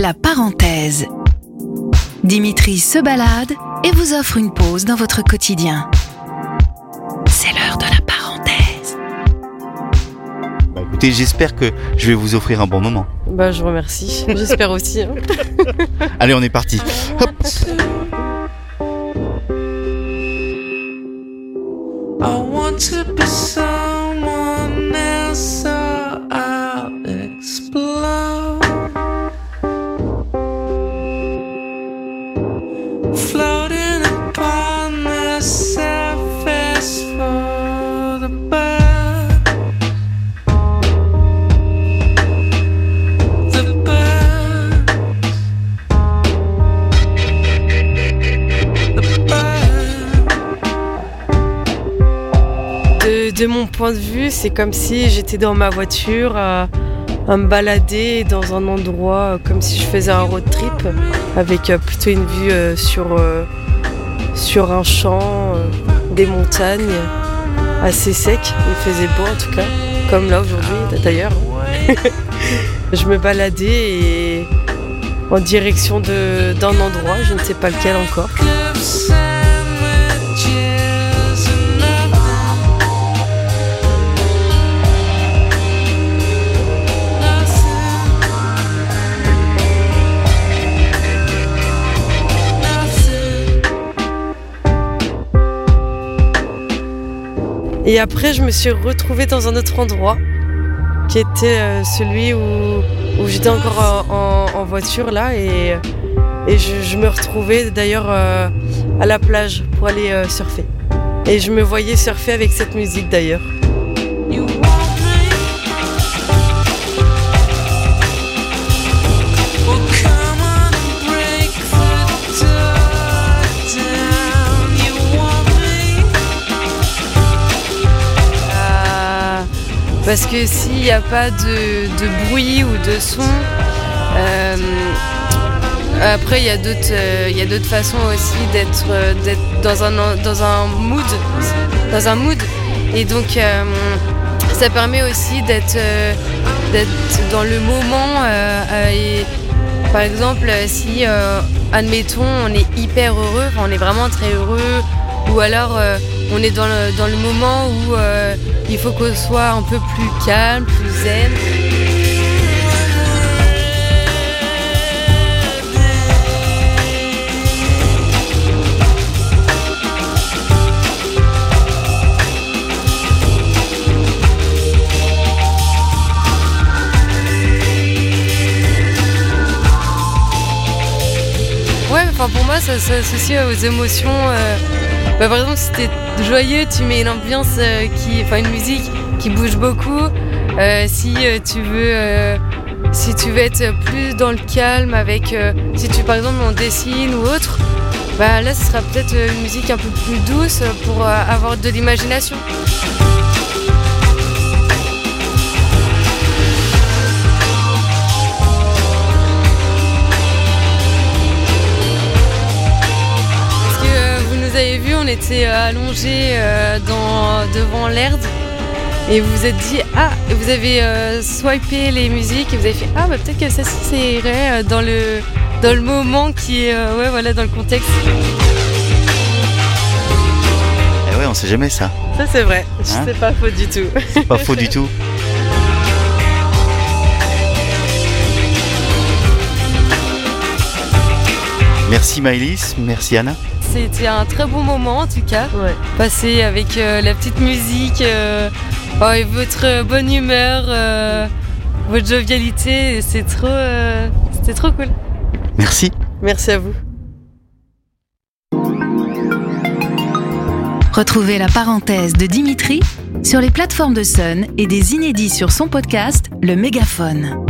La parenthèse. Dimitri se balade et vous offre une pause dans votre quotidien. C'est l'heure de la parenthèse. Bah, écoutez, j'espère que je vais vous offrir un bon moment. Bah, je vous remercie. J'espère aussi. hein. Allez, on est parti. Hop. De, mon point de vue, c'est comme si j'étais dans ma voiture à, à me balader dans un endroit euh, comme si je faisais un road trip avec euh, plutôt une vue euh, sur, sur un champ, des montagnes assez sec. Il faisait beau en tout cas, comme là aujourd'hui d'ailleurs. je me baladais et en direction d'un endroit, je ne sais pas lequel encore. Et après, je me suis retrouvée dans un autre endroit, qui était euh, celui où, j'étais encore en, en- voiture là, et, je, me retrouvais d'ailleurs euh, à la plage pour aller euh, surfer. Et je me voyais surfer avec cette musique d'ailleurs. Parce que s'il n'y a pas de, bruit ou de son, euh, après il y a d'autres euh, il y a d'autres façons aussi d'être euh, dans un dans un mood dans un mood. Et donc ça permet aussi d'être dans le moment et par exemple si admettons on est hyper heureux on est vraiment très heureux ou alors on est dans le, dans le moment où euh, il faut qu'on soit un peu plus calme, plus zen. Ouais, enfin pour moi ça s'associe aux émotions. euh, bah, par exemple si t'es joyeux, tu mets une ambiance euh, qui, enfin une musique qui bouge beaucoup. Euh, si euh, tu veux, si tu veux être plus dans le calme avec, si tu par exemple on dessine ou autre, bah là ce sera peut-être une musique un peu plus douce pour avoir de l'imagination. Était euh, allongés euh, dans, devant l'herbe et vous vous êtes dit ah et vous avez euh, swipé les musiques et vous avez fait ah bah peut-être que ça ça irait euh, dans le dans le moment qui est euh, ouais voilà dans le contexte. Eh ouais, on sait jamais ça. Ça c'est vrai, Hein c'est pas faux du tout. C'est pas faux du tout. Merci Maëlys, merci Anna. C'était un très bon moment en tout cas. Passé avec euh, la petite musique euh, oh, et votre bonne humeur, euh, votre jovialité, c'est trop, euh, c'était trop cool. Merci. Merci à vous. Retrouvez la parenthèse de Dimitri sur les plateformes de Sun et des inédits sur son podcast Le Mégaphone.